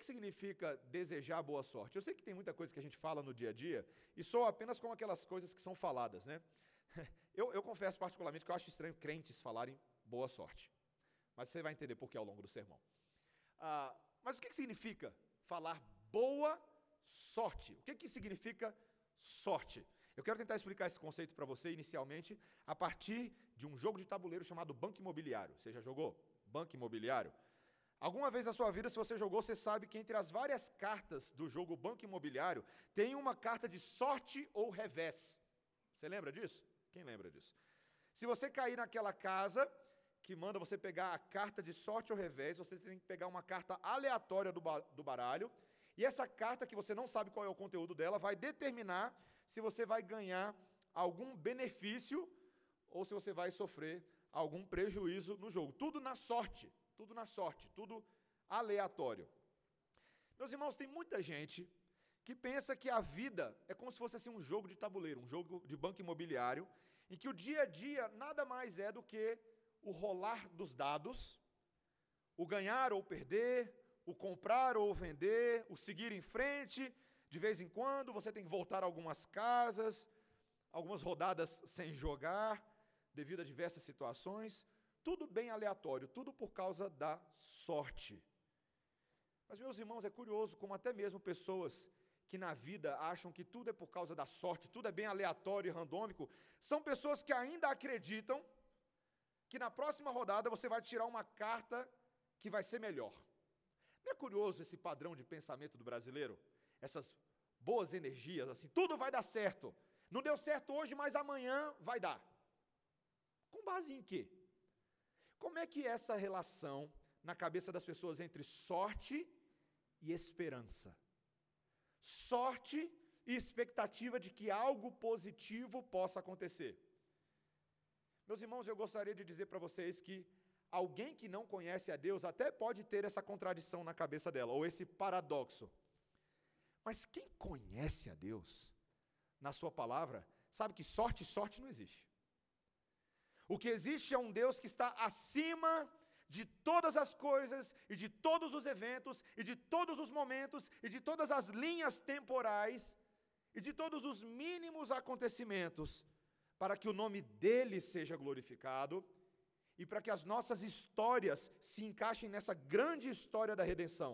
que significa desejar boa sorte? Eu sei que tem muita coisa que a gente fala no dia a dia e sou apenas como aquelas coisas que são faladas, né? Eu, eu confesso particularmente que eu acho estranho crentes falarem boa sorte. Mas você vai entender por que ao longo do sermão. Ah, mas o que, que significa falar boa sorte? O que, que significa sorte? Eu quero tentar explicar esse conceito para você inicialmente a partir de um jogo de tabuleiro chamado Banco Imobiliário. Você já jogou? Banco Imobiliário? Alguma vez na sua vida, se você jogou, você sabe que entre as várias cartas do jogo Banco Imobiliário, tem uma carta de sorte ou revés. Você lembra disso? Quem lembra disso? Se você cair naquela casa que manda você pegar a carta de sorte ou revés, você tem que pegar uma carta aleatória do, do baralho, e essa carta, que você não sabe qual é o conteúdo dela, vai determinar se você vai ganhar algum benefício ou se você vai sofrer algum prejuízo no jogo. Tudo na sorte, tudo na sorte, tudo aleatório. Meus irmãos, tem muita gente que pensa que a vida é como se fosse assim um jogo de tabuleiro, um jogo de banco imobiliário, em que o dia a dia nada mais é do que o rolar dos dados, o ganhar ou perder, o comprar ou vender, o seguir em frente, de vez em quando você tem que voltar a algumas casas, algumas rodadas sem jogar, devido a diversas situações, tudo bem aleatório, tudo por causa da sorte. Mas, meus irmãos, é curioso como até mesmo pessoas que na vida acham que tudo é por causa da sorte, tudo é bem aleatório e randômico, são pessoas que ainda acreditam que na próxima rodada você vai tirar uma carta que vai ser melhor. Não é curioso esse padrão de pensamento do brasileiro? Essas boas energias, assim, tudo vai dar certo. Não deu certo hoje, mas amanhã vai dar. Com base em quê? Como é que é essa relação na cabeça das pessoas entre sorte e esperança? sorte e expectativa de que algo positivo possa acontecer. Meus irmãos, eu gostaria de dizer para vocês que alguém que não conhece a Deus até pode ter essa contradição na cabeça dela, ou esse paradoxo. Mas quem conhece a Deus, na sua palavra, sabe que sorte, sorte não existe. O que existe é um Deus que está acima de todas as coisas e de todos os eventos e de todos os momentos e de todas as linhas temporais e de todos os mínimos acontecimentos, para que o nome dele seja glorificado e para que as nossas histórias se encaixem nessa grande história da redenção.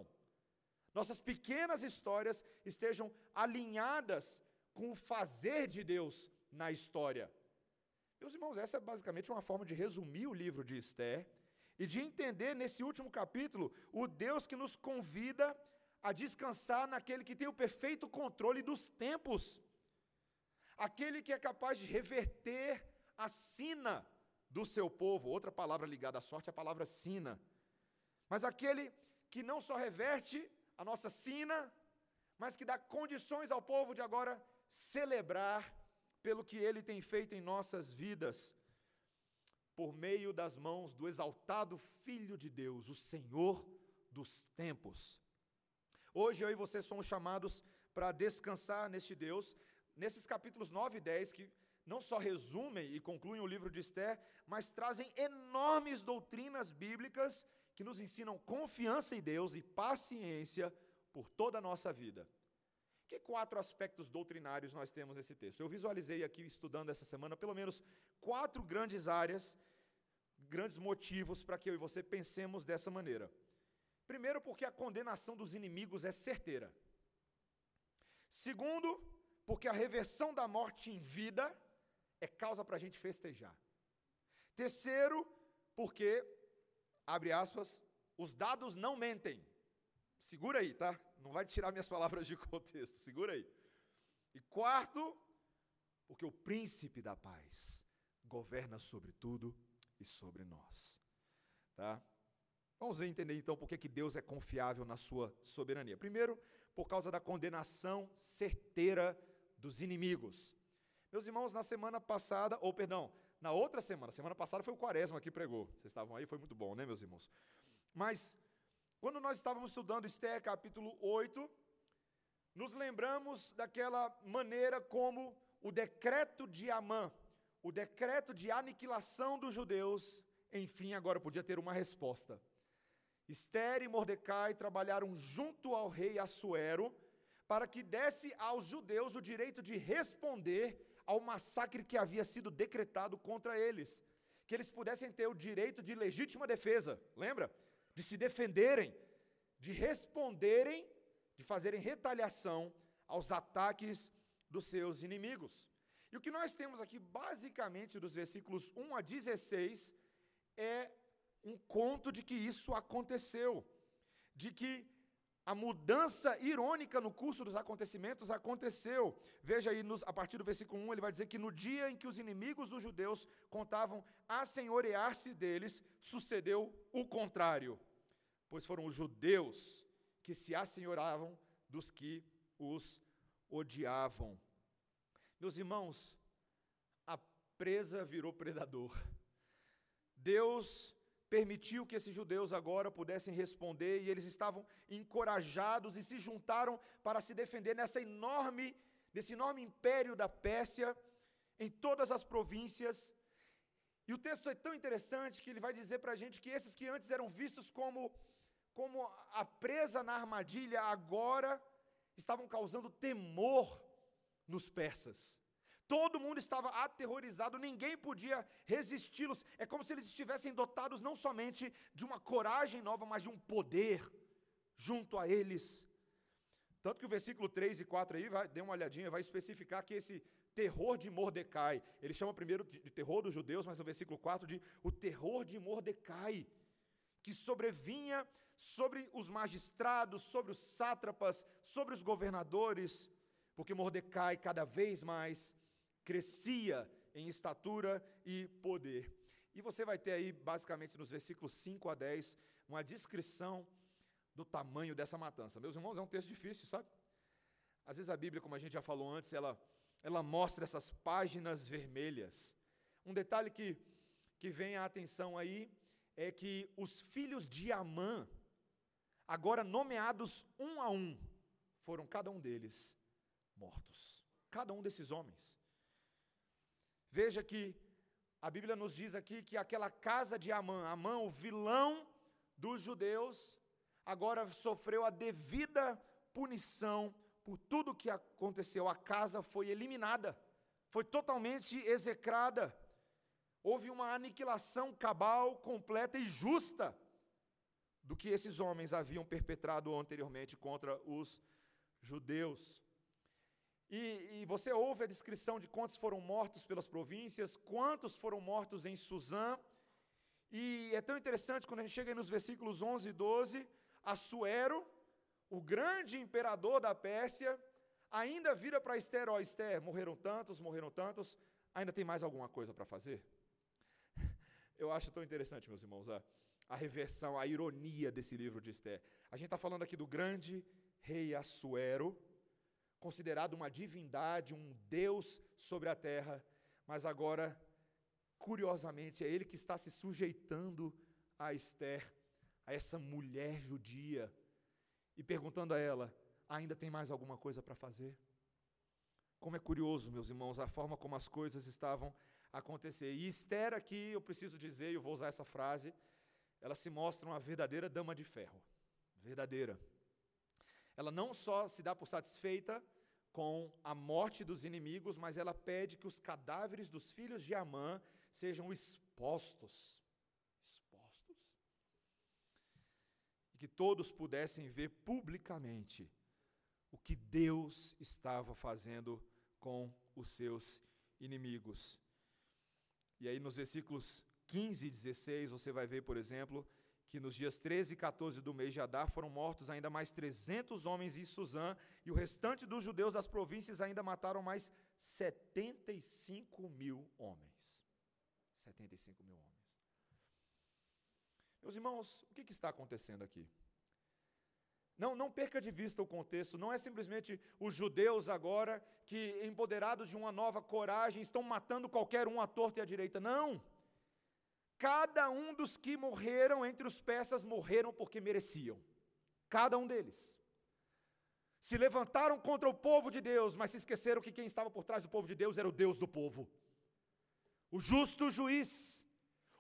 Nossas pequenas histórias estejam alinhadas com o fazer de Deus na história. Meus irmãos, essa é basicamente uma forma de resumir o livro de Esther e de entender nesse último capítulo o Deus que nos convida a descansar naquele que tem o perfeito controle dos tempos, aquele que é capaz de reverter a sina do seu povo. Outra palavra ligada à sorte é a palavra sina. Mas aquele que não só reverte a nossa sina, mas que dá condições ao povo de agora celebrar pelo que ele tem feito em nossas vidas por meio das mãos do exaltado Filho de Deus, o Senhor dos tempos. Hoje eu e você somos chamados para descansar neste Deus, nesses capítulos 9 e 10, que não só resumem e concluem o livro de Esther, mas trazem enormes doutrinas bíblicas que nos ensinam confiança em Deus e paciência por toda a nossa vida. Que quatro aspectos doutrinários nós temos nesse texto? Eu visualizei aqui, estudando essa semana, pelo menos quatro grandes áreas, grandes motivos para que eu e você pensemos dessa maneira. Primeiro, porque a condenação dos inimigos é certeira. Segundo, porque a reversão da morte em vida é causa para a gente festejar. Terceiro, porque, abre aspas, os dados não mentem. Segura aí, tá? Não vai tirar minhas palavras de contexto, segura aí. E quarto, porque o príncipe da paz governa sobre tudo e sobre nós. Tá? Vamos entender então por que, que Deus é confiável na sua soberania. Primeiro, por causa da condenação certeira dos inimigos. Meus irmãos, na semana passada, ou perdão, na outra semana, semana passada foi o Quaresma que pregou. Vocês estavam aí, foi muito bom, né, meus irmãos? Mas quando nós estávamos estudando Esther capítulo 8, nos lembramos daquela maneira como o decreto de Amã, o decreto de aniquilação dos judeus, enfim, agora podia ter uma resposta. Esther e Mordecai trabalharam junto ao rei Assuero para que desse aos judeus o direito de responder ao massacre que havia sido decretado contra eles, que eles pudessem ter o direito de legítima defesa, lembra? De se defenderem, de responderem, de fazerem retaliação aos ataques dos seus inimigos. E o que nós temos aqui, basicamente, dos versículos 1 a 16, é um conto de que isso aconteceu, de que a mudança irônica no curso dos acontecimentos aconteceu. Veja aí, nos, a partir do versículo 1, ele vai dizer que no dia em que os inimigos dos judeus contavam assenhorear-se deles, sucedeu o contrário, pois foram os judeus que se assenhoravam dos que os odiavam. Meus irmãos, a presa virou predador. Deus permitiu que esses judeus agora pudessem responder e eles estavam encorajados e se juntaram para se defender nessa enorme, nesse enorme império da Pérsia, em todas as províncias. E o texto é tão interessante que ele vai dizer para a gente que esses que antes eram vistos como, como a presa na armadilha, agora estavam causando temor nos persas. Todo mundo estava aterrorizado, ninguém podia resisti-los. É como se eles estivessem dotados não somente de uma coragem nova, mas de um poder junto a eles. Tanto que o versículo 3 e 4 aí, vai, dê uma olhadinha, vai especificar que esse terror de Mordecai, ele chama primeiro de, terror dos judeus, mas no versículo 4 de o terror de Mordecai, que sobrevinha sobre os magistrados, sobre os sátrapas, sobre os governadores, porque Mordecai cada vez mais crescia em estatura e poder. E você vai ter aí, basicamente, nos versículos 5 a 10, uma descrição do tamanho dessa matança. Meus irmãos, é um texto difícil, sabe? Às vezes a Bíblia, como a gente já falou antes, ela, ela mostra essas páginas vermelhas. Um detalhe que, que vem à atenção aí é que os filhos de Amã, agora nomeados um a um, foram cada um deles mortos. Cada um desses homens. Veja que a Bíblia nos diz aqui que aquela casa de Amã, Amã, o vilão dos judeus, agora sofreu a devida punição por tudo que aconteceu. A casa foi eliminada, foi totalmente execrada. Houve uma aniquilação cabal, completa e justa do que esses homens haviam perpetrado anteriormente contra os judeus. E, e, você ouve a descrição de quantos foram mortos pelas províncias, quantos foram mortos em Suzã. E é tão interessante quando a gente chega nos versículos 11 e 12, Assuero, o grande imperador da Pérsia, ainda vira para Esther, ó Esther, morreram tantos, morreram tantos, ainda tem mais alguma coisa para fazer? Eu acho tão interessante, meus irmãos, a, a reversão, a ironia desse livro de Esther. A gente está falando aqui do grande rei Assuero, considerado uma divindade, um Deus sobre a terra, mas agora, curiosamente, é ele que está se sujeitando a Esther, a essa mulher judia, e perguntando a ela: ainda tem mais alguma coisa para fazer? Como é curioso, meus irmãos, a forma como as coisas estavam a acontecer. E Esther, aqui, eu preciso dizer, eu vou usar essa frase, ela se mostra uma verdadeira dama de ferro. Verdadeira ela não só se dá por satisfeita com a morte dos inimigos, mas ela pede que os cadáveres dos filhos de Amã sejam expostos. Expostos. E que todos pudessem ver publicamente o que Deus estava fazendo com os seus inimigos. E aí, nos versículos 15 e 16, você vai ver, por exemplo, que nos dias 13 e 14 do mês de Adar foram mortos ainda mais 300 homens em Suzã, e o restante dos judeus das províncias ainda mataram mais 75 mil homens. 75 mil homens. Meus irmãos, o que, que está acontecendo aqui? Não, não perca de vista o contexto, não é simplesmente os judeus agora que, empoderados de uma nova coragem, estão matando qualquer um à torta e à direita. Não! Cada um dos que morreram entre os persas morreram porque mereciam. Cada um deles. Se levantaram contra o povo de Deus, mas se esqueceram que quem estava por trás do povo de Deus era o Deus do povo. O justo juiz,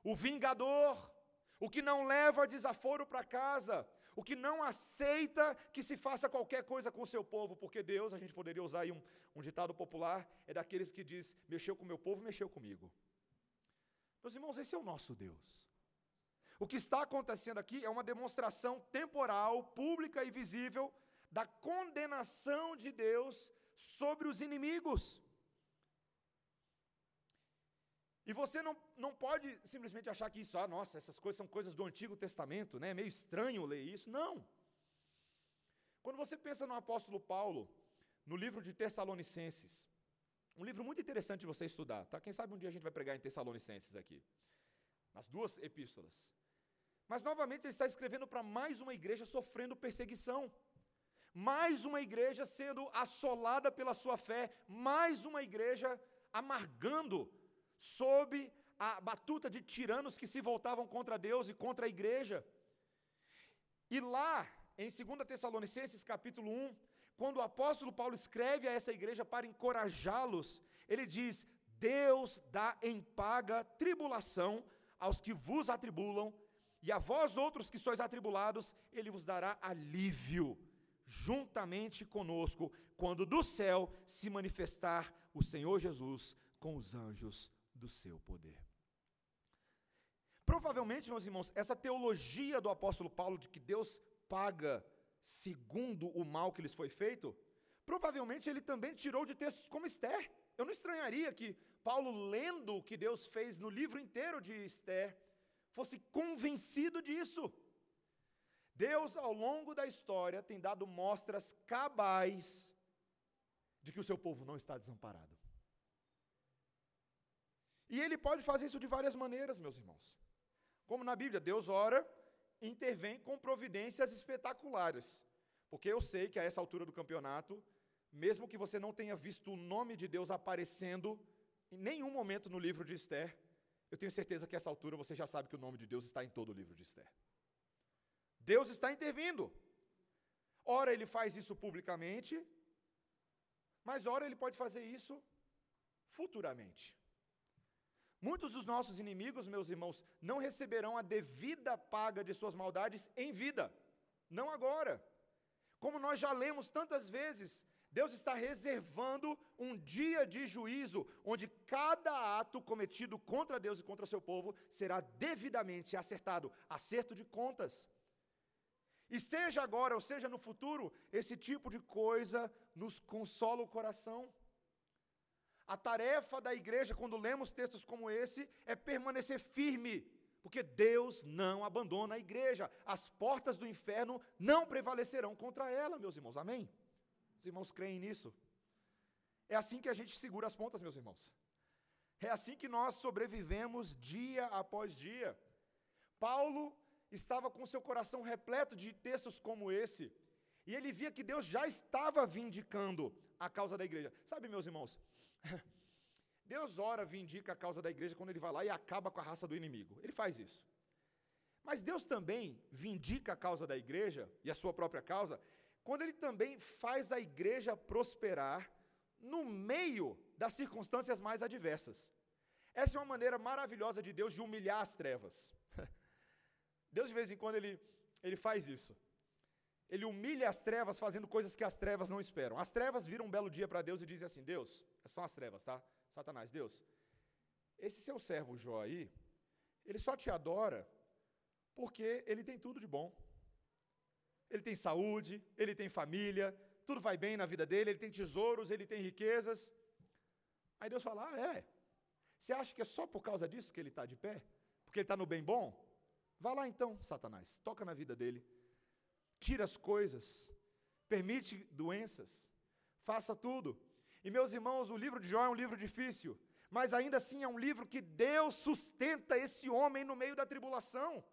o vingador, o que não leva desaforo para casa, o que não aceita que se faça qualquer coisa com o seu povo, porque Deus, a gente poderia usar aí um, um ditado popular, é daqueles que diz: mexeu com o meu povo, mexeu comigo. Meus irmãos, esse é o nosso Deus. O que está acontecendo aqui é uma demonstração temporal, pública e visível da condenação de Deus sobre os inimigos. E você não, não pode simplesmente achar que isso, ah, nossa, essas coisas são coisas do Antigo Testamento, né? É meio estranho ler isso. Não. Quando você pensa no apóstolo Paulo, no livro de Tessalonicenses, um livro muito interessante de você estudar, tá? Quem sabe um dia a gente vai pregar em Tessalonicenses aqui, nas duas epístolas. Mas novamente ele está escrevendo para mais uma igreja sofrendo perseguição, mais uma igreja sendo assolada pela sua fé, mais uma igreja amargando sob a batuta de tiranos que se voltavam contra Deus e contra a igreja. E lá, em 2 Tessalonicenses capítulo 1, quando o apóstolo Paulo escreve a essa igreja para encorajá-los, ele diz: Deus dá em paga tribulação aos que vos atribulam, e a vós outros que sois atribulados, ele vos dará alívio, juntamente conosco, quando do céu se manifestar o Senhor Jesus com os anjos do seu poder. Provavelmente, meus irmãos, essa teologia do apóstolo Paulo de que Deus paga segundo o mal que lhes foi feito, provavelmente ele também tirou de textos como Esther. Eu não estranharia que Paulo, lendo o que Deus fez no livro inteiro de Esther, fosse convencido disso. Deus, ao longo da história, tem dado mostras cabais de que o seu povo não está desamparado. E ele pode fazer isso de várias maneiras, meus irmãos. Como na Bíblia, Deus ora, intervém com providências espetaculares. Porque eu sei que a essa altura do campeonato, mesmo que você não tenha visto o nome de Deus aparecendo em nenhum momento no livro de Esther, eu tenho certeza que a essa altura você já sabe que o nome de Deus está em todo o livro de Esther. Deus está intervindo. Ora ele faz isso publicamente, mas ora ele pode fazer isso futuramente. Muitos dos nossos inimigos, meus irmãos, não receberão a devida paga de suas maldades em vida, não agora. Como nós já lemos tantas vezes, Deus está reservando um dia de juízo, onde cada ato cometido contra Deus e contra seu povo será devidamente acertado acerto de contas. E seja agora ou seja no futuro, esse tipo de coisa nos consola o coração. A tarefa da igreja, quando lemos textos como esse, é permanecer firme, porque Deus não abandona a igreja. As portas do inferno não prevalecerão contra ela, meus irmãos. Amém? Os irmãos creem nisso? É assim que a gente segura as pontas, meus irmãos. É assim que nós sobrevivemos dia após dia. Paulo estava com seu coração repleto de textos como esse, e ele via que Deus já estava vindicando a causa da igreja. Sabe, meus irmãos, Deus ora vindica a causa da igreja quando ele vai lá e acaba com a raça do inimigo. Ele faz isso. Mas Deus também vindica a causa da igreja e a sua própria causa quando ele também faz a igreja prosperar no meio das circunstâncias mais adversas. Essa é uma maneira maravilhosa de Deus de humilhar as trevas. Deus de vez em quando ele, ele faz isso. Ele humilha as trevas fazendo coisas que as trevas não esperam. As trevas viram um belo dia para Deus e dizem assim: Deus, são as trevas, tá? Satanás, Deus, esse seu servo Jó aí, ele só te adora porque ele tem tudo de bom. Ele tem saúde, ele tem família, tudo vai bem na vida dele, ele tem tesouros, ele tem riquezas. Aí Deus fala: Ah, é? Você acha que é só por causa disso que ele está de pé? Porque ele está no bem bom? Vá lá então, Satanás, toca na vida dele tira as coisas, permite doenças, faça tudo. E meus irmãos, o livro de Jó é um livro difícil, mas ainda assim é um livro que Deus sustenta esse homem no meio da tribulação.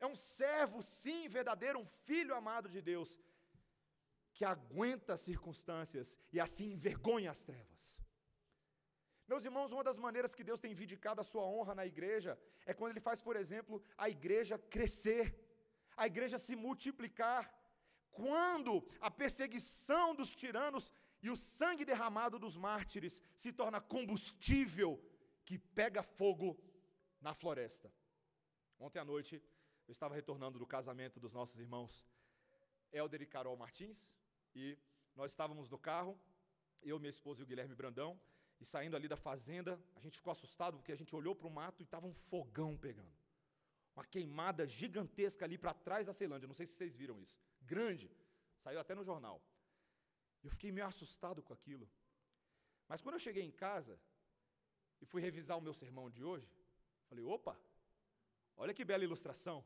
É um servo, sim, verdadeiro, um filho amado de Deus, que aguenta as circunstâncias e assim envergonha as trevas. Meus irmãos, uma das maneiras que Deus tem vindicado a sua honra na igreja é quando Ele faz, por exemplo, a igreja crescer a igreja se multiplicar. Quando a perseguição dos tiranos e o sangue derramado dos mártires se torna combustível que pega fogo na floresta, Ontem à noite eu estava retornando do casamento dos nossos irmãos Helder e Carol Martins, e nós estávamos no carro, eu, minha esposa e o Guilherme Brandão, e saindo ali da fazenda, a gente ficou assustado porque a gente olhou para o mato e estava um fogão pegando. Uma queimada gigantesca ali para trás da Ceilândia. Não sei se vocês viram isso. Grande. Saiu até no jornal. Eu fiquei meio assustado com aquilo. Mas quando eu cheguei em casa e fui revisar o meu sermão de hoje, falei: opa, olha que bela ilustração.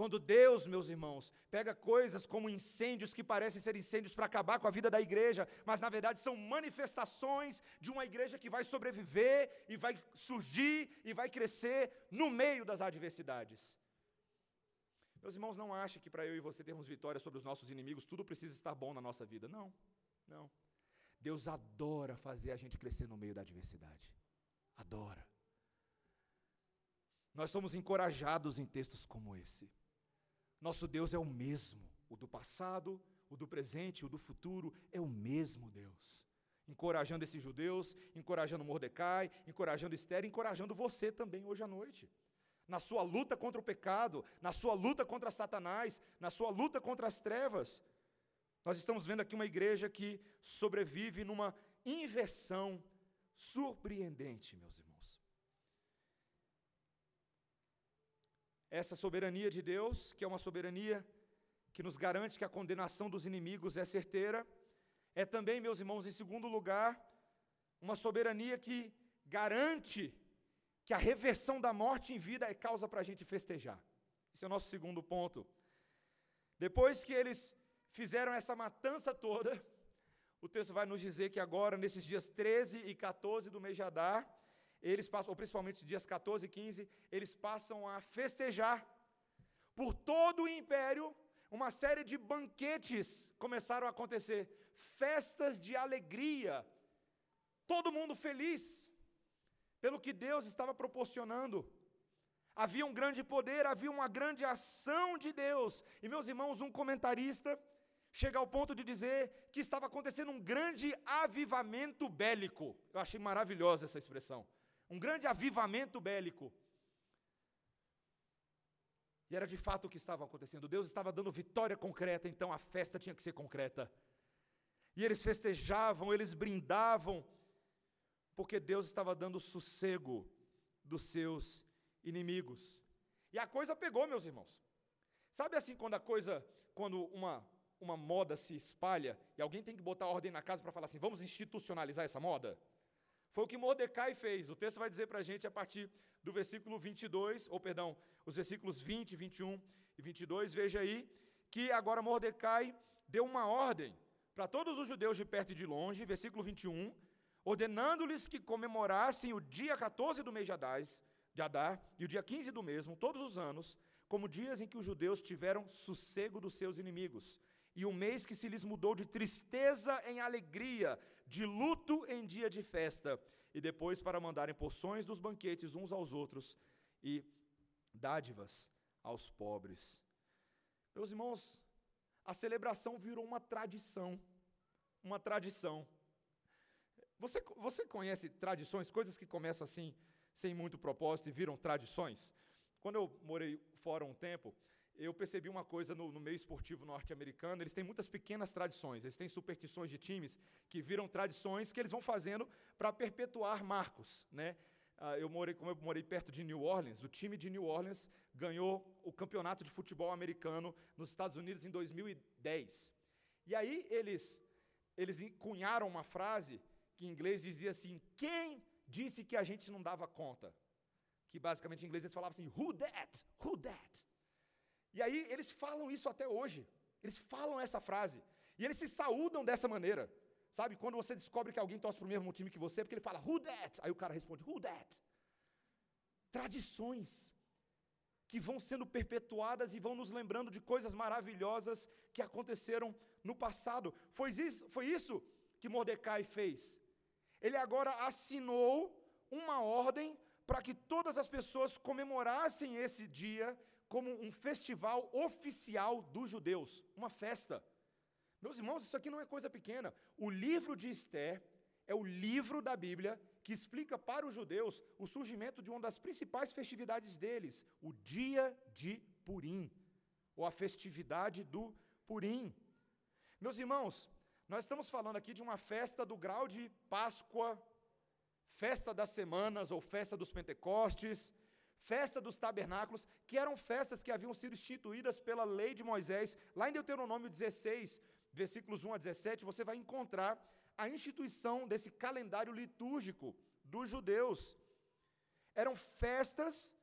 Quando Deus, meus irmãos, pega coisas como incêndios que parecem ser incêndios para acabar com a vida da igreja, mas na verdade são manifestações de uma igreja que vai sobreviver e vai surgir e vai crescer no meio das adversidades. Meus irmãos, não achem que para eu e você termos vitória sobre os nossos inimigos, tudo precisa estar bom na nossa vida. Não, não. Deus adora fazer a gente crescer no meio da adversidade. Adora. Nós somos encorajados em textos como esse. Nosso Deus é o mesmo, o do passado, o do presente, o do futuro, é o mesmo Deus. Encorajando esses judeus, encorajando Mordecai, encorajando Esther, encorajando você também hoje à noite. Na sua luta contra o pecado, na sua luta contra Satanás, na sua luta contra as trevas. Nós estamos vendo aqui uma igreja que sobrevive numa inversão surpreendente, meus irmãos. essa soberania de Deus, que é uma soberania que nos garante que a condenação dos inimigos é certeira, é também, meus irmãos, em segundo lugar, uma soberania que garante que a reversão da morte em vida é causa para a gente festejar. Esse é o nosso segundo ponto. Depois que eles fizeram essa matança toda, o texto vai nos dizer que agora, nesses dias 13 e 14 do mês de Adar, eles passam, ou principalmente dias 14 e 15, eles passam a festejar. Por todo o império, uma série de banquetes começaram a acontecer, festas de alegria, todo mundo feliz, pelo que Deus estava proporcionando. Havia um grande poder, havia uma grande ação de Deus. E meus irmãos, um comentarista chega ao ponto de dizer que estava acontecendo um grande avivamento bélico. Eu achei maravilhosa essa expressão um grande avivamento bélico. E era de fato o que estava acontecendo. Deus estava dando vitória concreta, então a festa tinha que ser concreta. E eles festejavam, eles brindavam, porque Deus estava dando sossego dos seus inimigos. E a coisa pegou, meus irmãos. Sabe assim quando a coisa, quando uma uma moda se espalha e alguém tem que botar ordem na casa para falar assim, vamos institucionalizar essa moda? Foi o que Mordecai fez. O texto vai dizer para a gente a partir do versículo 22, ou perdão, os versículos 20, 21 e 22. Veja aí que agora Mordecai deu uma ordem para todos os judeus de perto e de longe, versículo 21, ordenando-lhes que comemorassem o dia 14 do mês de Adar, de Adar e o dia 15 do mesmo, todos os anos, como dias em que os judeus tiveram sossego dos seus inimigos, e o mês que se lhes mudou de tristeza em alegria, de luto em dia de festa, e depois para mandarem porções dos banquetes uns aos outros e dádivas aos pobres. Meus irmãos, a celebração virou uma tradição. Uma tradição. Você, você conhece tradições, coisas que começam assim, sem muito propósito e viram tradições? Quando eu morei fora um tempo, eu percebi uma coisa no, no meio esportivo norte-americano, eles têm muitas pequenas tradições, eles têm superstições de times que viram tradições que eles vão fazendo para perpetuar marcos, né? Ah, eu morei, como eu morei perto de New Orleans, o time de New Orleans ganhou o campeonato de futebol americano nos Estados Unidos em 2010. E aí eles, eles cunharam uma frase que em inglês dizia assim: quem disse que a gente não dava conta? Que basicamente em inglês eles falavam assim: who that? Who that? E aí eles falam isso até hoje. Eles falam essa frase. E eles se saúdam dessa maneira. Sabe? Quando você descobre que alguém torce para o mesmo time que você, porque ele fala, who that? Aí o cara responde, who that? Tradições que vão sendo perpetuadas e vão nos lembrando de coisas maravilhosas que aconteceram no passado. Foi isso, foi isso que Mordecai fez. Ele agora assinou uma ordem para que todas as pessoas comemorassem esse dia como um festival oficial dos judeus, uma festa. Meus irmãos, isso aqui não é coisa pequena. O livro de Esther é o livro da Bíblia que explica para os judeus o surgimento de uma das principais festividades deles, o dia de Purim, ou a festividade do Purim. Meus irmãos, nós estamos falando aqui de uma festa do grau de Páscoa, festa das semanas ou festa dos Pentecostes, festa dos tabernáculos, que eram festas que haviam sido instituídas pela lei de Moisés. Lá em Deuteronômio 16, versículos 1 a 17, você vai encontrar a instituição desse calendário litúrgico dos judeus. Eram festas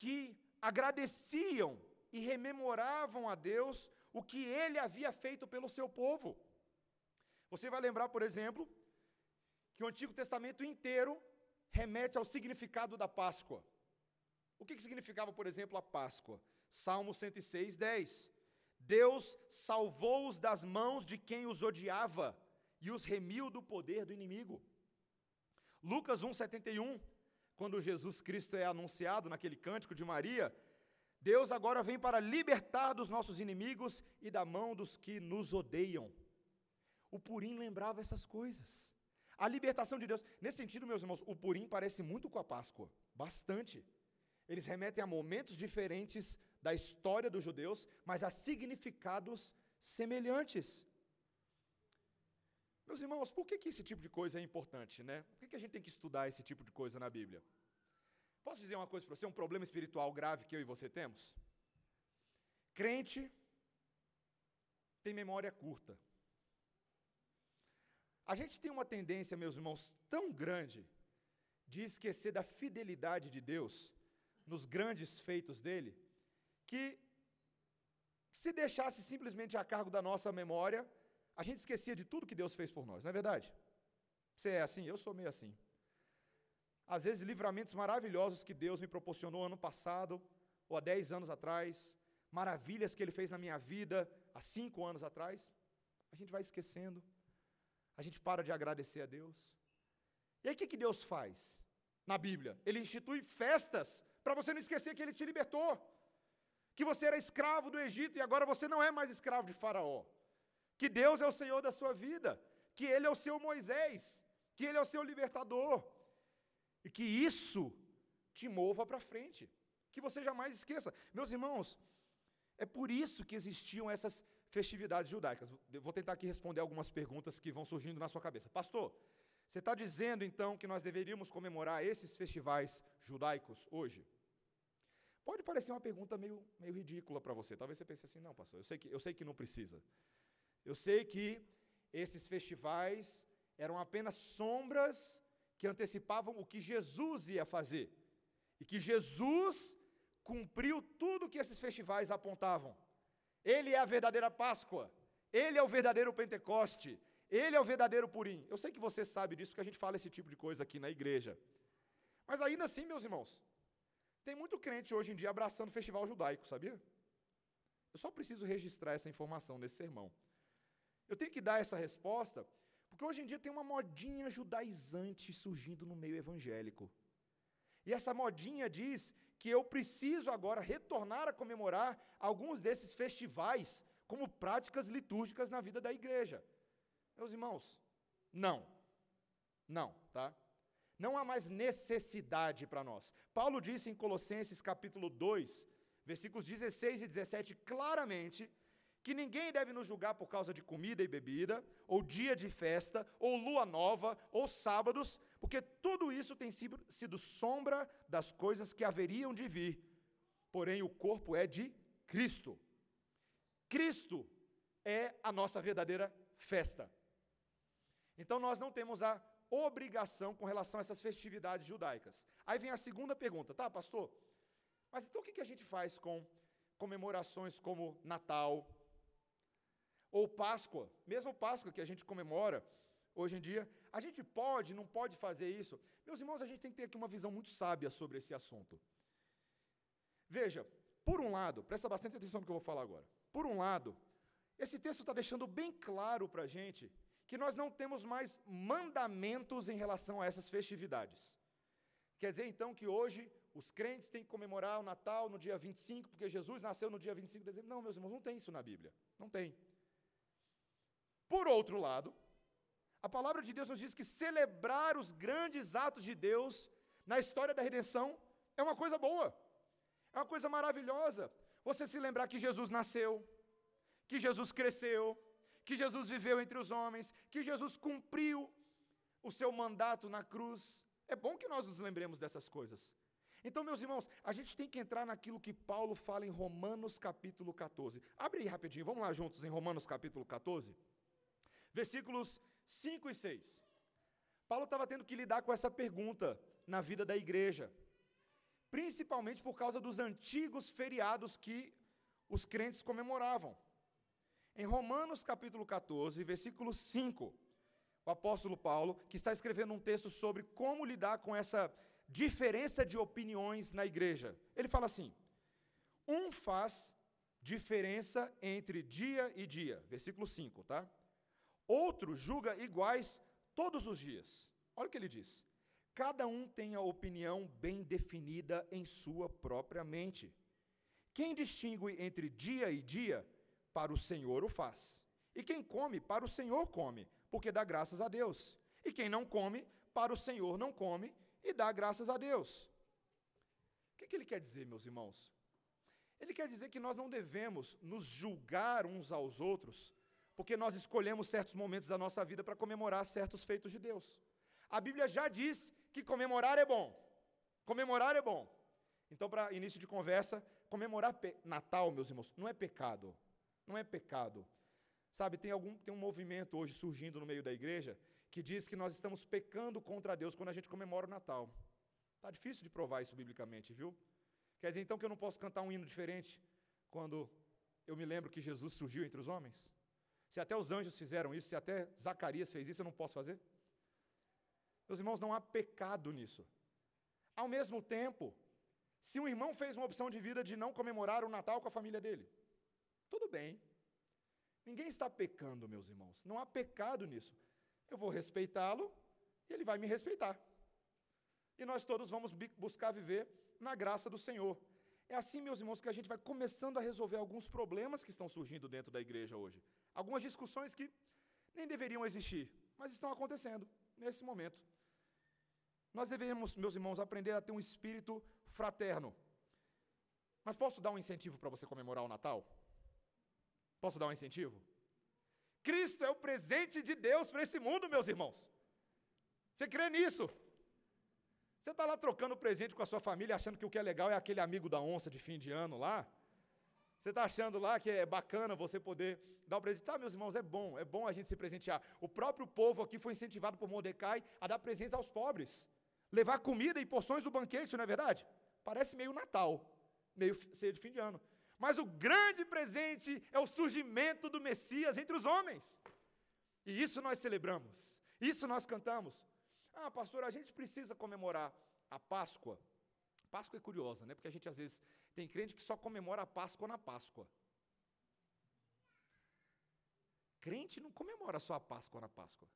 que agradeciam e rememoravam a Deus o que ele havia feito pelo seu povo. Você vai lembrar, por exemplo, que o Antigo Testamento inteiro remete ao significado da Páscoa. O que, que significava, por exemplo, a Páscoa? Salmo 106, 10. Deus salvou-os das mãos de quem os odiava e os remiu do poder do inimigo. Lucas 1,71, quando Jesus Cristo é anunciado naquele cântico de Maria, Deus agora vem para libertar dos nossos inimigos e da mão dos que nos odeiam. O Purim lembrava essas coisas. A libertação de Deus. Nesse sentido, meus irmãos, o Purim parece muito com a Páscoa. Bastante. Eles remetem a momentos diferentes da história dos judeus, mas a significados semelhantes. Meus irmãos, por que, que esse tipo de coisa é importante, né? Por que, que a gente tem que estudar esse tipo de coisa na Bíblia? Posso dizer uma coisa para você, um problema espiritual grave que eu e você temos? Crente tem memória curta. A gente tem uma tendência, meus irmãos, tão grande de esquecer da fidelidade de Deus nos grandes feitos dele, que se deixasse simplesmente a cargo da nossa memória, a gente esquecia de tudo que Deus fez por nós, não é verdade? Você é assim? Eu sou meio assim. Às vezes, livramentos maravilhosos que Deus me proporcionou ano passado, ou há dez anos atrás, maravilhas que Ele fez na minha vida há cinco anos atrás, a gente vai esquecendo, a gente para de agradecer a Deus. E aí, o que, que Deus faz na Bíblia? Ele institui festas para você não esquecer que Ele te libertou, que você era escravo do Egito e agora você não é mais escravo de Faraó, que Deus é o Senhor da sua vida, que Ele é o seu Moisés, que Ele é o seu libertador, e que isso te mova para frente, que você jamais esqueça. Meus irmãos, é por isso que existiam essas festividades judaicas. vou tentar aqui responder algumas perguntas que vão surgindo na sua cabeça. Pastor, você está dizendo então que nós deveríamos comemorar esses festivais judaicos hoje? Pode parecer uma pergunta meio, meio ridícula para você. Talvez você pense assim, não, pastor, eu sei, que, eu sei que não precisa. Eu sei que esses festivais eram apenas sombras que antecipavam o que Jesus ia fazer. E que Jesus cumpriu tudo que esses festivais apontavam. Ele é a verdadeira Páscoa. Ele é o verdadeiro Pentecoste. Ele é o verdadeiro Purim. Eu sei que você sabe disso porque a gente fala esse tipo de coisa aqui na igreja. Mas ainda assim, meus irmãos, tem muito crente hoje em dia abraçando o festival judaico, sabia? Eu só preciso registrar essa informação nesse sermão. Eu tenho que dar essa resposta porque hoje em dia tem uma modinha judaizante surgindo no meio evangélico. E essa modinha diz que eu preciso agora retornar a comemorar alguns desses festivais como práticas litúrgicas na vida da igreja. Meus irmãos, não. Não, tá? Não há mais necessidade para nós. Paulo disse em Colossenses capítulo 2, versículos 16 e 17, claramente que ninguém deve nos julgar por causa de comida e bebida, ou dia de festa, ou lua nova, ou sábados, porque tudo isso tem sido, sombra das coisas que haveriam de vir. Porém, o corpo é de Cristo. Cristo é a nossa verdadeira festa. Então, nós não temos a obrigação com relação a essas festividades judaicas. Aí vem a segunda pergunta, tá, pastor? Mas então o que a gente faz com comemorações como Natal, ou Páscoa, mesmo Páscoa que a gente comemora hoje em dia, a gente pode, não pode fazer isso? Meus irmãos, a gente tem que ter aqui uma visão muito sábia sobre esse assunto. Veja, por um lado, presta bastante atenção no que eu vou falar agora. Por um lado, esse texto está deixando bem claro para a gente que nós não temos mais mandamentos em relação a essas festividades. Quer dizer então que hoje os crentes têm que comemorar o Natal no dia 25, porque Jesus nasceu no dia 25 de dezembro. Não, meus irmãos, não tem isso na Bíblia. Não tem. Por outro lado, a palavra de Deus nos diz que celebrar os grandes atos de Deus na história da redenção é uma coisa boa, é uma coisa maravilhosa. Você se lembrar que Jesus nasceu, que Jesus cresceu, que Jesus viveu entre os homens, que Jesus cumpriu o seu mandato na cruz. É bom que nós nos lembremos dessas coisas. Então, meus irmãos, a gente tem que entrar naquilo que Paulo fala em Romanos capítulo 14. Abre aí rapidinho, vamos lá juntos em Romanos capítulo 14, versículos 5 e 6. Paulo estava tendo que lidar com essa pergunta na vida da igreja, principalmente por causa dos antigos feriados que os crentes comemoravam. Em Romanos capítulo 14, versículo 5, o apóstolo Paulo, que está escrevendo um texto sobre como lidar com essa diferença de opiniões na igreja. Ele fala assim: um faz diferença entre dia e dia, versículo 5, tá? Outro julga iguais todos os dias. Olha o que ele diz. Cada um tem a opinião bem definida em sua própria mente. Quem distingue entre dia e dia, para o Senhor o faz. E quem come, para o Senhor come, porque dá graças a Deus. E quem não come, para o Senhor não come, e dá graças a Deus. O que, que ele quer dizer, meus irmãos? Ele quer dizer que nós não devemos nos julgar uns aos outros, porque nós escolhemos certos momentos da nossa vida para comemorar certos feitos de Deus. A Bíblia já diz que comemorar é bom. Comemorar é bom. Então, para início de conversa, comemorar Natal, meus irmãos, não é pecado. Não é pecado. Sabe, tem, algum, tem um movimento hoje surgindo no meio da igreja que diz que nós estamos pecando contra Deus quando a gente comemora o Natal. Está difícil de provar isso biblicamente, viu? Quer dizer então que eu não posso cantar um hino diferente quando eu me lembro que Jesus surgiu entre os homens? Se até os anjos fizeram isso, se até Zacarias fez isso, eu não posso fazer? Meus irmãos, não há pecado nisso. Ao mesmo tempo, se um irmão fez uma opção de vida de não comemorar o Natal com a família dele, tudo bem. Ninguém está pecando, meus irmãos. Não há pecado nisso. Eu vou respeitá-lo e ele vai me respeitar. E nós todos vamos buscar viver na graça do Senhor. É assim, meus irmãos, que a gente vai começando a resolver alguns problemas que estão surgindo dentro da igreja hoje. Algumas discussões que nem deveriam existir, mas estão acontecendo nesse momento. Nós devemos, meus irmãos, aprender a ter um espírito fraterno. Mas posso dar um incentivo para você comemorar o Natal? Posso dar um incentivo? Cristo é o presente de Deus para esse mundo, meus irmãos. Você crê nisso? Você está lá trocando presente com a sua família, achando que o que é legal é aquele amigo da onça de fim de ano lá? Você está achando lá que é bacana você poder dar um presente? Tá, meus irmãos, é bom, é bom a gente se presentear. O próprio povo aqui foi incentivado por Mordecai a dar presentes aos pobres. Levar comida e porções do banquete, não é verdade? Parece meio Natal, meio ceia de fim de ano. Mas o grande presente é o surgimento do Messias entre os homens. E isso nós celebramos, isso nós cantamos. Ah, pastor, a gente precisa comemorar a Páscoa. Páscoa é curiosa, né? Porque a gente às vezes tem crente que só comemora a Páscoa na Páscoa. Crente não comemora só a Páscoa na Páscoa.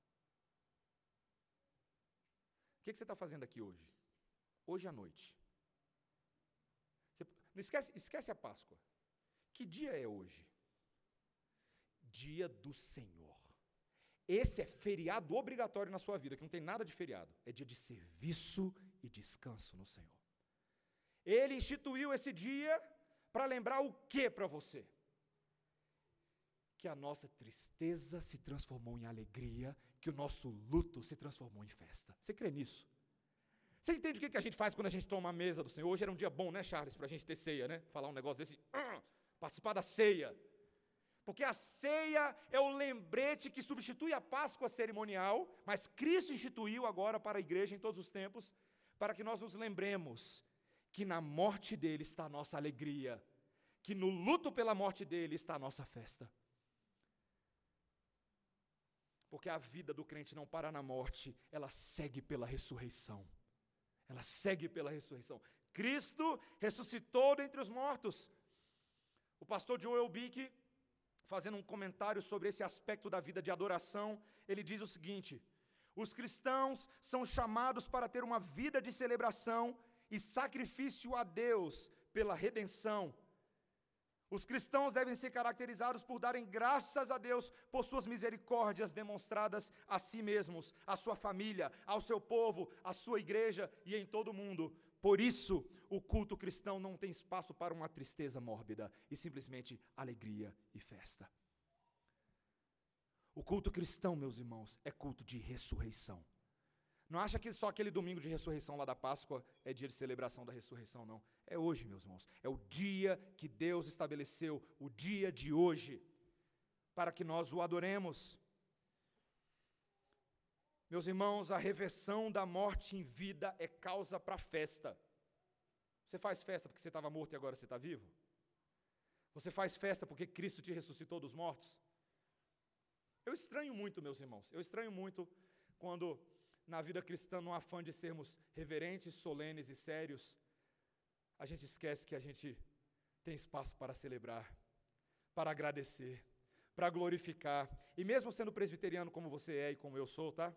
O que, que você está fazendo aqui hoje? Hoje à noite. Você, não esquece, esquece a Páscoa. Que dia é hoje? Dia do Senhor. Esse é feriado obrigatório na sua vida, que não tem nada de feriado. É dia de serviço e descanso no Senhor. Ele instituiu esse dia para lembrar o que para você? Que a nossa tristeza se transformou em alegria, que o nosso luto se transformou em festa. Você crê nisso? Você entende o que a gente faz quando a gente toma a mesa do Senhor? Hoje era um dia bom, né, Charles, para a gente ter ceia, né? Falar um negócio desse. Ah! participar da ceia. Porque a ceia é o lembrete que substitui a Páscoa cerimonial, mas Cristo instituiu agora para a igreja em todos os tempos, para que nós nos lembremos que na morte dele está a nossa alegria, que no luto pela morte dele está a nossa festa. Porque a vida do crente não para na morte, ela segue pela ressurreição. Ela segue pela ressurreição. Cristo ressuscitou dentre os mortos. O pastor Joel Bick, fazendo um comentário sobre esse aspecto da vida de adoração, ele diz o seguinte: os cristãos são chamados para ter uma vida de celebração e sacrifício a Deus pela redenção. Os cristãos devem ser caracterizados por darem graças a Deus por suas misericórdias demonstradas a si mesmos, à sua família, ao seu povo, à sua igreja e em todo o mundo. Por isso, o culto cristão não tem espaço para uma tristeza mórbida e simplesmente alegria e festa. O culto cristão, meus irmãos, é culto de ressurreição. Não acha que só aquele domingo de ressurreição lá da Páscoa é dia de celebração da ressurreição, não. É hoje, meus irmãos. É o dia que Deus estabeleceu, o dia de hoje, para que nós o adoremos. Meus irmãos, a reversão da morte em vida é causa para festa. Você faz festa porque você estava morto e agora você está vivo? Você faz festa porque Cristo te ressuscitou dos mortos? Eu estranho muito, meus irmãos, eu estranho muito quando na vida cristã, no afã de sermos reverentes, solenes e sérios, a gente esquece que a gente tem espaço para celebrar, para agradecer, para glorificar. E mesmo sendo presbiteriano como você é e como eu sou, tá?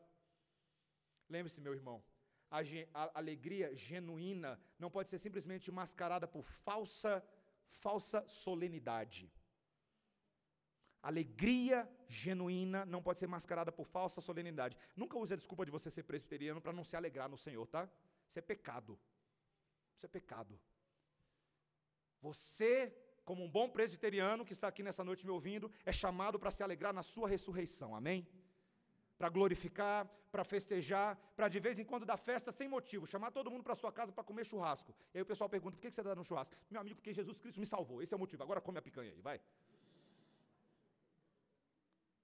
Lembre-se, meu irmão, a, a, alegria genuína não pode ser simplesmente mascarada por falsa, falsa solenidade. Alegria genuína não pode ser mascarada por falsa solenidade. Nunca use a desculpa de você ser presbiteriano para não se alegrar no Senhor, tá? Isso é pecado. Isso é pecado. Você, como um bom presbiteriano que está aqui nessa noite me ouvindo, é chamado para se alegrar na sua ressurreição. Amém? Para glorificar, para festejar, para de vez em quando dar festa sem motivo, chamar todo mundo para sua casa para comer churrasco. E aí o pessoal pergunta: por que você está dando churrasco? Meu amigo, porque Jesus Cristo me salvou. Esse é o motivo. Agora come a picanha aí, vai.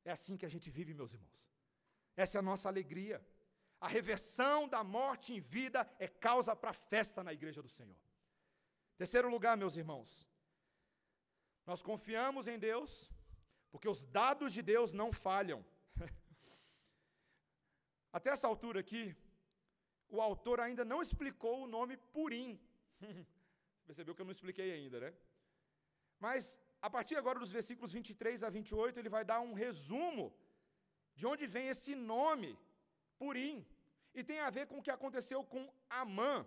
É assim que a gente vive, meus irmãos. Essa é a nossa alegria. A reversão da morte em vida é causa para festa na igreja do Senhor. Terceiro lugar, meus irmãos, nós confiamos em Deus, porque os dados de Deus não falham. Até essa altura aqui, o autor ainda não explicou o nome Purim. Você percebeu que eu não expliquei ainda, né? Mas a partir agora dos versículos 23 a 28, ele vai dar um resumo de onde vem esse nome, Purim. E tem a ver com o que aconteceu com Amã,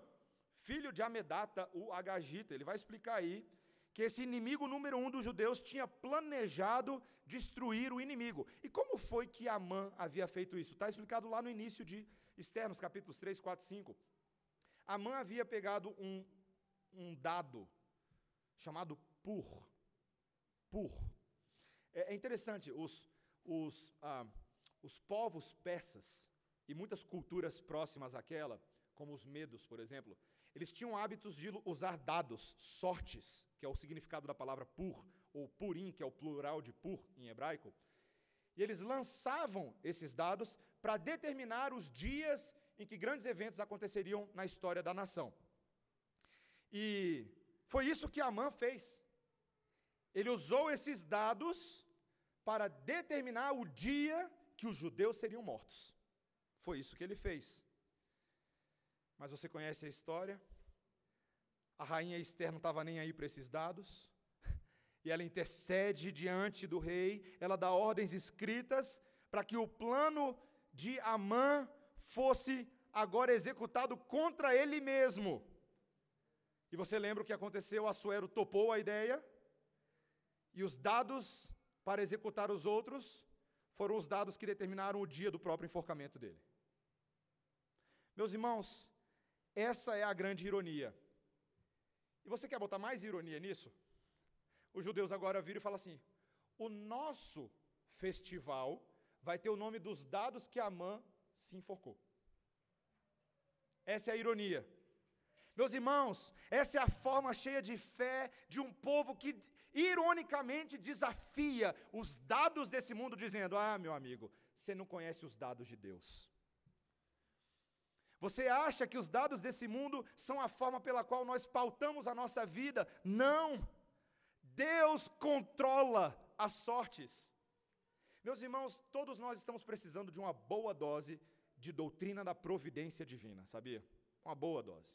filho de Amedata, o Agagita. Ele vai explicar aí que esse inimigo número um dos judeus tinha planejado destruir o inimigo. E como foi que Amã havia feito isso? Está explicado lá no início de Esther, nos capítulos 3, 4, 5. Amã havia pegado um, um dado chamado Pur pur. É, é interessante, os, os, ah, os povos persas e muitas culturas próximas àquela, como os medos, por exemplo, eles tinham hábitos de usar dados, sortes, que é o significado da palavra pur, ou purim, que é o plural de pur em hebraico. E eles lançavam esses dados para determinar os dias em que grandes eventos aconteceriam na história da nação. E foi isso que Amã fez. Ele usou esses dados para determinar o dia que os judeus seriam mortos. Foi isso que ele fez. Mas você conhece a história? A rainha Esther não estava nem aí para esses dados. E ela intercede diante do rei, ela dá ordens escritas para que o plano de Amã fosse agora executado contra ele mesmo. E você lembra o que aconteceu? Assuero topou a ideia, e os dados para executar os outros foram os dados que determinaram o dia do próprio enforcamento dele. Meus irmãos, essa é a grande ironia. E você quer botar mais ironia nisso? Os judeus agora viram e falam assim: o nosso festival vai ter o nome dos dados que Amã se enforcou. Essa é a ironia. Meus irmãos, essa é a forma cheia de fé de um povo que ironicamente desafia os dados desse mundo, dizendo: Ah, meu amigo, você não conhece os dados de Deus. Você acha que os dados desse mundo são a forma pela qual nós pautamos a nossa vida? Não! Deus controla as sortes. Meus irmãos, todos nós estamos precisando de uma boa dose de doutrina da providência divina, sabia? Uma boa dose.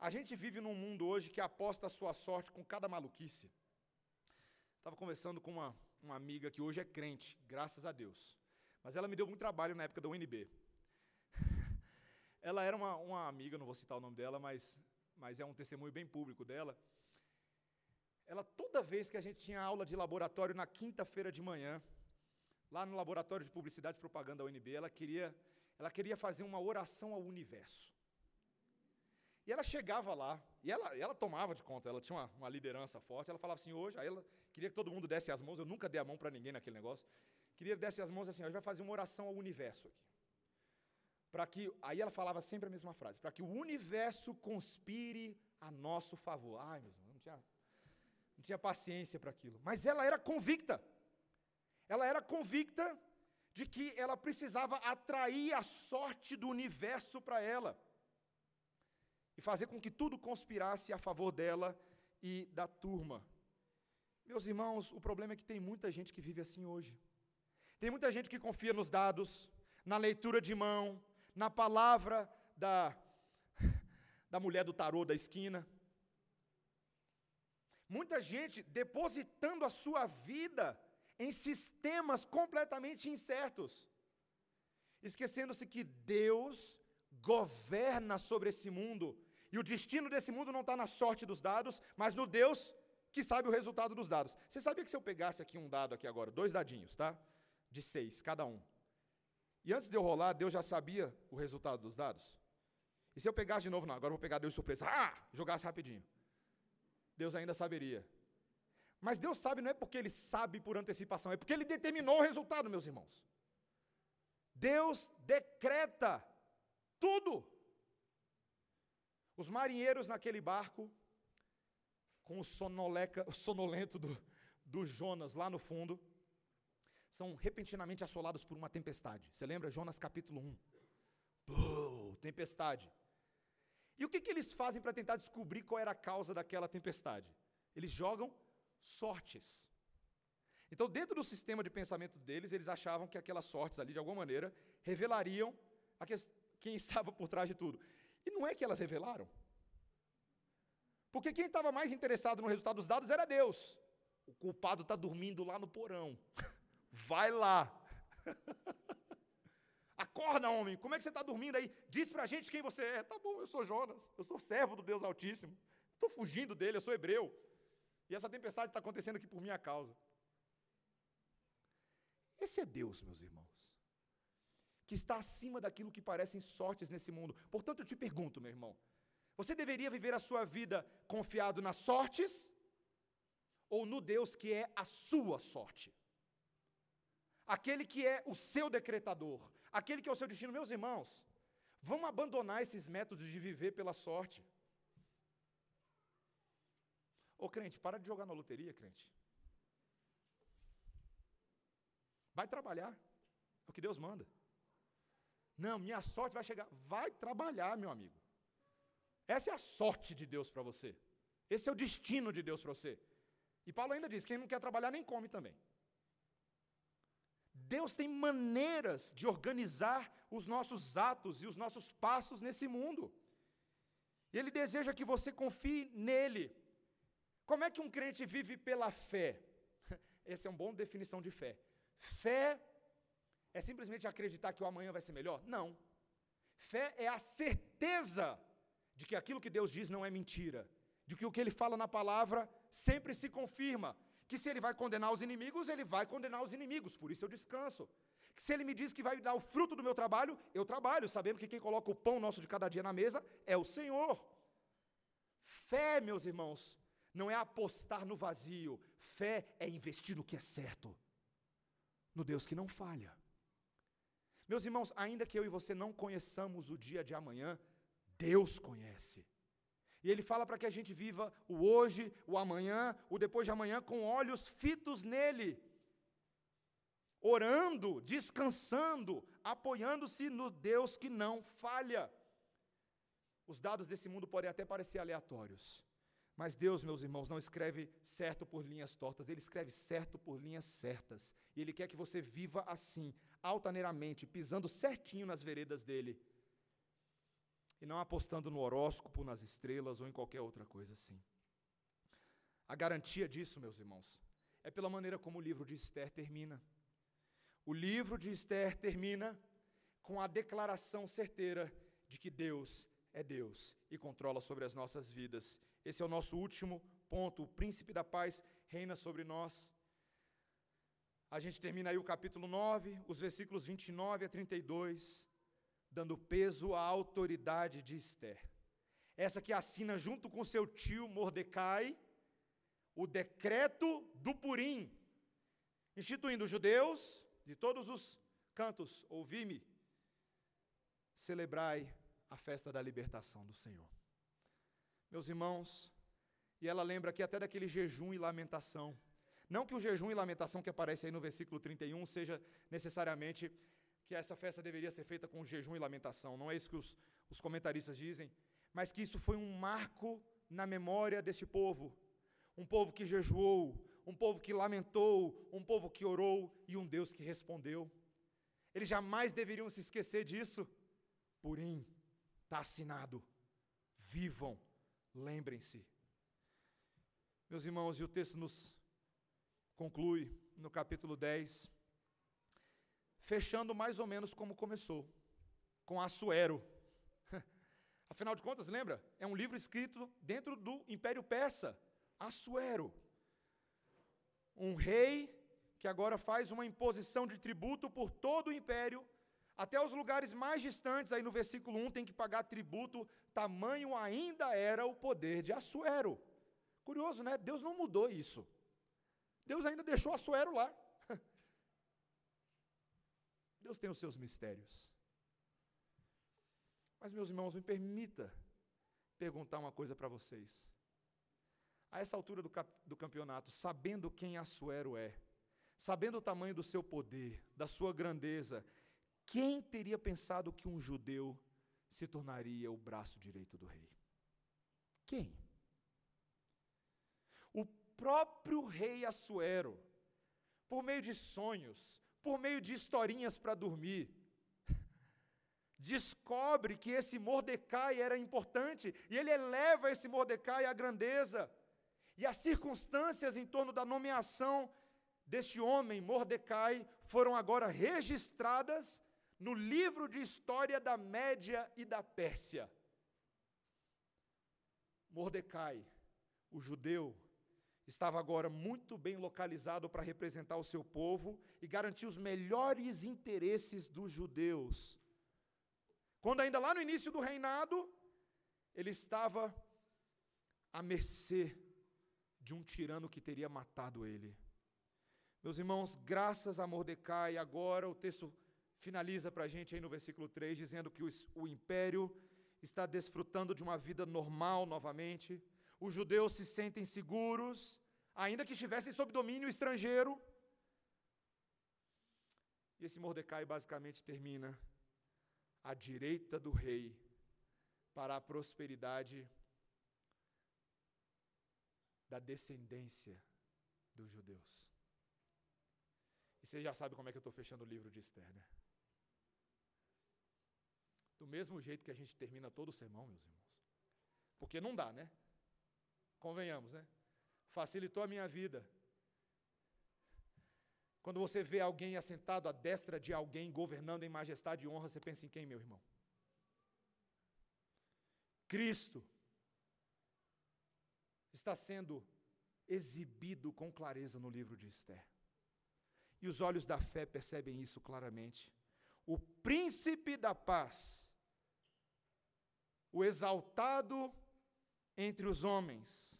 A gente vive num mundo hoje que aposta a sua sorte com cada maluquice. Estava conversando com uma, uma amiga que hoje é crente, graças a Deus. Mas ela me deu muito trabalho na época da UNB. ela era uma, uma amiga, não vou citar o nome dela, mas, mas é um testemunho bem público dela. ela toda vez que a gente tinha aula de laboratório na quinta-feira de manhã, lá no laboratório de publicidade e propaganda da UNB, ela queria, ela queria fazer uma oração ao universo. E ela chegava lá, e ela, ela tomava de conta, ela tinha uma, uma liderança forte, ela falava assim, hoje, aí ela queria que todo mundo desse as mãos, eu nunca dei a mão para ninguém naquele negócio, queria que desse as mãos assim, hoje vai fazer uma oração ao universo aqui. Para que, aí ela falava sempre a mesma frase, para que o universo conspire a nosso favor. Ai, meu irmãos, não tinha, não tinha paciência para aquilo. Mas ela era convicta. Ela era convicta de que ela precisava atrair a sorte do universo para ela e fazer com que tudo conspirasse a favor dela e da turma. Meus irmãos, o problema é que tem muita gente que vive assim hoje. Tem muita gente que confia nos dados, na leitura de mão, na palavra da, da mulher do tarô da esquina. Muita gente depositando a sua vida em sistemas completamente incertos, esquecendo-se que Deus governa sobre esse mundo, e o destino desse mundo não está na sorte dos dados, mas no Deus que sabe o resultado dos dados. Você sabia que se eu pegasse aqui um dado aqui agora, dois dadinhos, tá? De seis, cada um. E antes de eu rolar, Deus já sabia o resultado dos dados? E se eu pegasse de novo, não, agora eu vou pegar Deus de surpresa, ah, jogasse rapidinho. Deus ainda saberia. Mas Deus sabe não é porque Ele sabe por antecipação, é porque Ele determinou o resultado, meus irmãos. Deus decreta tudo. Os marinheiros naquele barco, com o, sonoleca, sonolento do, do Jonas lá no fundo, são repentinamente assolados por uma tempestade. Você lembra? Jonas capítulo 1. Bluh, tempestade. E o que, que eles fazem para tentar descobrir qual era a causa daquela tempestade? Eles jogam sortes. Então, dentro do sistema de pensamento deles, eles achavam que aquelas sortes ali, de alguma maneira, revelariam que, quem estava por trás de tudo. E não é que elas revelaram. Porque quem estava mais interessado no resultado dos dados era Deus. O culpado está dormindo lá no porão. Vai lá. Acorda, homem. Como é que você está dormindo aí? Diz para a gente quem você é. Tá bom, eu sou Jonas. Eu sou servo do Deus Altíssimo. Estou fugindo dele, eu sou hebreu. E essa tempestade está acontecendo aqui por minha causa. Esse é Deus, meus irmãos, que está acima daquilo que parecem sortes nesse mundo. Portanto, eu te pergunto, meu irmão, você deveria viver a sua vida confiado nas sortes ou no Deus que é a sua sorte? aquele que é o seu decretador, aquele que é o seu destino. Meus irmãos, vamos abandonar esses métodos de viver pela sorte. Ô crente, para de jogar na loteria, crente. Vai trabalhar. É o que Deus manda. Não, minha sorte vai chegar. Vai trabalhar, meu amigo. Essa é a sorte de Deus para você. Esse é o destino de Deus para você. E Paulo ainda diz: quem não quer trabalhar nem come também. Deus tem maneiras de organizar os nossos atos e os nossos passos nesse mundo. E Ele deseja que você confie nele. Como é que um crente vive pela fé? Essa é uma boa definição de fé. Fé é simplesmente acreditar que o amanhã vai ser melhor? Não. Fé é a certeza de que aquilo que Deus diz não é mentira, de que o que Ele fala na palavra sempre se confirma, que se ele vai condenar os inimigos, ele vai condenar os inimigos, por isso eu descanso. Que se ele me diz que vai dar o fruto do meu trabalho, eu trabalho, sabendo que quem coloca o pão nosso de cada dia na mesa é o Senhor. Fé, meus irmãos, não é apostar no vazio, fé é investir no que é certo, no Deus que não falha. Meus irmãos, ainda que eu e você não conheçamos o dia de amanhã, Deus conhece. E ele fala para que a gente viva o hoje, o amanhã, o depois de amanhã com olhos fitos nele. Orando, descansando, apoiando-se no Deus que não falha. Os dados desse mundo podem até parecer aleatórios, mas Deus, meus irmãos, não escreve certo por linhas tortas, Ele escreve certo por linhas certas. E Ele quer que você viva assim, altaneiramente, pisando certinho nas veredas dele e não apostando no horóscopo, nas estrelas ou em qualquer outra coisa assim. A garantia disso, meus irmãos, é pela maneira como o livro de Esther termina. O livro de Esther termina com a declaração certeira de que Deus é Deus e controla sobre as nossas vidas. Esse é o nosso último ponto, o príncipe da paz reina sobre nós. A gente termina aí o capítulo 9, os versículos 29 a 32, dando peso à autoridade de Esther. Essa que assina junto com seu tio Mordecai o decreto do Purim, instituindo os judeus de todos os cantos, ouvi-me, celebrai a festa da libertação do Senhor. Meus irmãos, e ela lembra aqui até daquele jejum e lamentação. Não que o jejum e lamentação que aparece aí no versículo 31 seja necessariamente que essa festa deveria ser feita com jejum e lamentação, não é isso que os, os comentaristas dizem, mas que isso foi um marco na memória deste povo. Um povo que jejuou, um povo que lamentou, um povo que orou e um Deus que respondeu. Eles jamais deveriam se esquecer disso. Purim, está assinado. Vivam, lembrem-se. Meus irmãos, e o texto nos conclui no capítulo 10, fechando mais ou menos como começou, com Assuero. Afinal de contas, lembra? É um livro escrito dentro do Império Persa, Assuero. Um rei que agora faz uma imposição de tributo por todo o império, até os lugares mais distantes, aí no versículo 1 tem que pagar tributo, tamanho ainda era o poder de Assuero. Curioso, né? Deus não mudou isso. Deus ainda deixou Assuero lá. Deus tem os seus mistérios. Mas, meus irmãos, me permita perguntar uma coisa para vocês. A essa altura do, do campeonato, sabendo quem Assuero é, sabendo o tamanho do seu poder, da sua grandeza, quem teria pensado que um judeu se tornaria o braço direito do rei? Quem? Próprio rei Assuero, por meio de sonhos, por meio de historinhas para dormir, descobre que esse Mordecai era importante e ele eleva esse Mordecai à grandeza. E as circunstâncias em torno da nomeação deste homem, Mordecai, foram agora registradas no livro de história da Média e da Pérsia. Mordecai, o judeu, estava agora muito bem localizado para representar o seu povo e garantir os melhores interesses dos judeus. Quando ainda lá no início do reinado, ele estava à mercê de um tirano que teria matado ele. Meus irmãos, graças a Mordecai, agora o texto finaliza para a gente aí no versículo 3, dizendo que o, o império está desfrutando de uma vida normal novamente, os judeus se sentem seguros, ainda que estivessem sob domínio estrangeiro. E esse Mordecai basicamente termina à direita do rei para a prosperidade da descendência dos judeus. E você já sabe como é que eu estou fechando o livro de Esther, né? Do mesmo jeito que a gente termina todo o sermão, meus irmãos. Porque não dá, né? Convenhamos, né? Facilitou a minha vida. Quando você vê alguém assentado à destra de alguém governando em majestade e honra, você pensa em quem, meu irmão? Cristo está sendo exibido com clareza no livro de Esther. E os olhos da fé percebem isso claramente. O príncipe da paz, o exaltado entre os homens,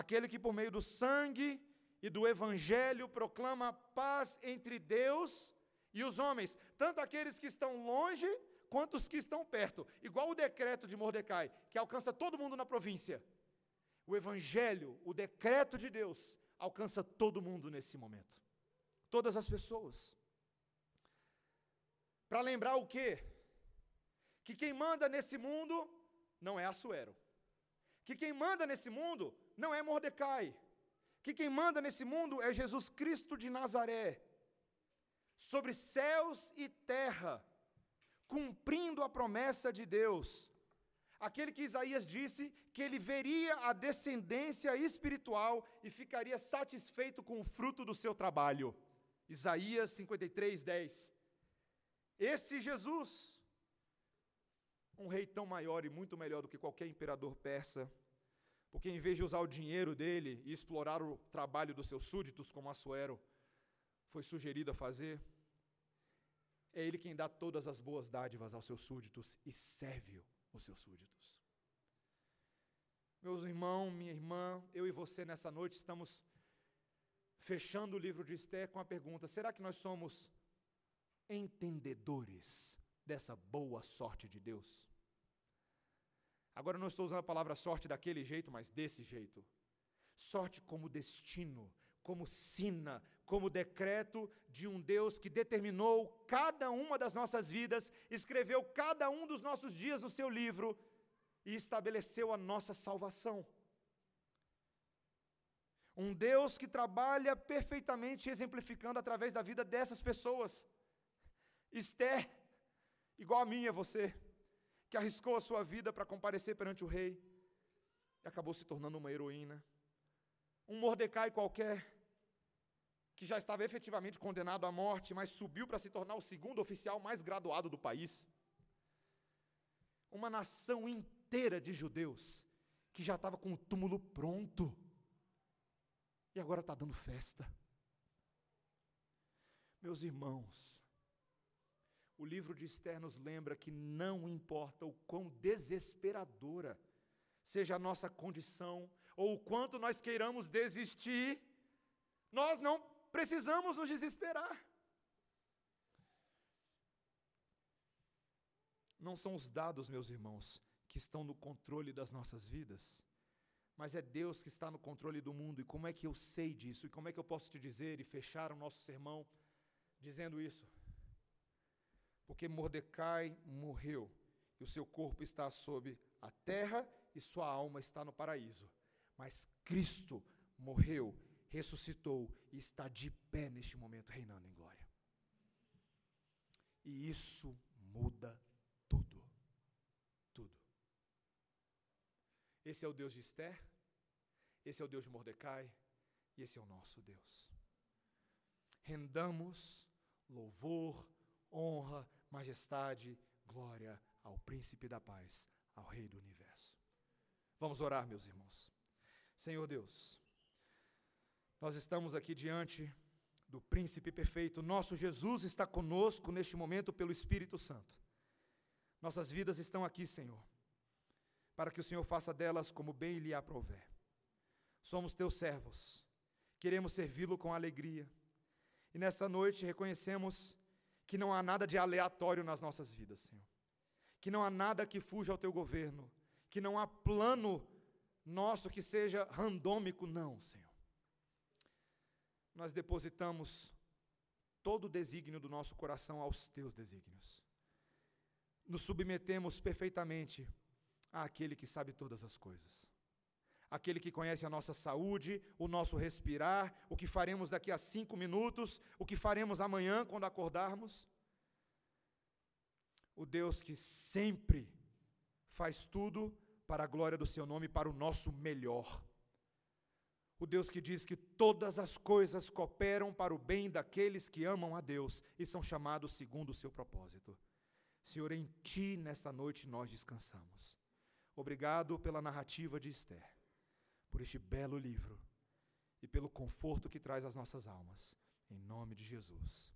aquele que por meio do sangue e do evangelho proclama paz entre Deus e os homens, tanto aqueles que estão longe quanto os que estão perto, igual o decreto de Mordecai, que alcança todo mundo na província. O evangelho, o decreto de Deus, alcança todo mundo nesse momento. Todas as pessoas. Para lembrar o quê? Que quem manda nesse mundo não é Assuero. Que quem manda nesse mundo não é Mordecai. Que quem manda nesse mundo é Jesus Cristo de Nazaré. Sobre céus e terra, cumprindo a promessa de Deus. Aquele que Isaías disse que ele veria a descendência espiritual e ficaria satisfeito com o fruto do seu trabalho. Isaías 53, 10. Esse Jesus, um rei tão maior e muito melhor do que qualquer imperador persa, Porque em vez de usar o dinheiro dele e explorar o trabalho dos seus súditos, como Assuero foi sugerido a fazer, é ele quem dá todas as boas dádivas aos seus súditos e serve os seus súditos. Meus irmãos, minha irmã, eu e você nessa noite estamos fechando o livro de Esther com a pergunta: será que nós somos entendedores dessa boa sorte de Deus? Agora não estou usando a palavra sorte daquele jeito, mas desse jeito. Sorte como destino, como sina, como decreto de um Deus que determinou cada uma das nossas vidas, escreveu cada um dos nossos dias no seu livro e estabeleceu a nossa salvação. Um Deus que trabalha perfeitamente exemplificando através da vida dessas pessoas. Esther, igual a minha, você que arriscou a sua vida para comparecer perante o rei e acabou se tornando uma heroína. Um Mordecai qualquer, que já estava efetivamente condenado à morte, mas subiu para se tornar o segundo oficial mais graduado do país. Uma nação inteira de judeus que já estava com o túmulo pronto e agora está dando festa. Meus irmãos, o livro de Esther nos lembra que não importa o quão desesperadora seja a nossa condição, ou o quanto nós queiramos desistir, nós não precisamos nos desesperar. Não são os dados, meus irmãos, que estão no controle das nossas vidas, mas é Deus que está no controle do mundo. E como é que eu sei disso? E como é que eu posso te dizer e fechar o nosso sermão dizendo isso? Porque Mordecai morreu e o seu corpo está sob a terra e sua alma está no paraíso. Mas Cristo morreu, ressuscitou e está de pé neste momento, reinando em glória. E isso muda tudo. Tudo. Esse é o Deus de Esther, esse é o Deus de Mordecai e esse é o nosso Deus. Rendamos louvor, honra, majestade, glória ao príncipe da paz, ao rei do universo. Vamos orar, meus irmãos. Senhor Deus, nós estamos aqui diante do príncipe perfeito. Nosso Jesus está conosco neste momento pelo Espírito Santo. Nossas vidas estão aqui, Senhor, para que o Senhor faça delas como bem lhe aprouver. Somos teus servos, queremos servi-lo com alegria. E nesta noite reconhecemos que não há nada de aleatório nas nossas vidas, Senhor. Que não há nada que fuja ao teu governo, que não há plano nosso que seja randômico, não, Senhor. Nós depositamos todo o desígnio do nosso coração aos teus desígnios. Nos submetemos perfeitamente àquele que sabe todas as coisas aquele que conhece a nossa saúde, o nosso respirar, o que faremos daqui a cinco minutos, o que faremos amanhã quando acordarmos. O Deus que sempre faz tudo para a glória do Seu nome, para o nosso melhor. O Deus que diz que todas as coisas cooperam para o bem daqueles que amam a Deus e são chamados segundo o seu propósito. Senhor, em Ti nesta noite nós descansamos. Obrigado pela narrativa de Esther por este belo livro e pelo conforto que traz às nossas almas. Em nome de Jesus.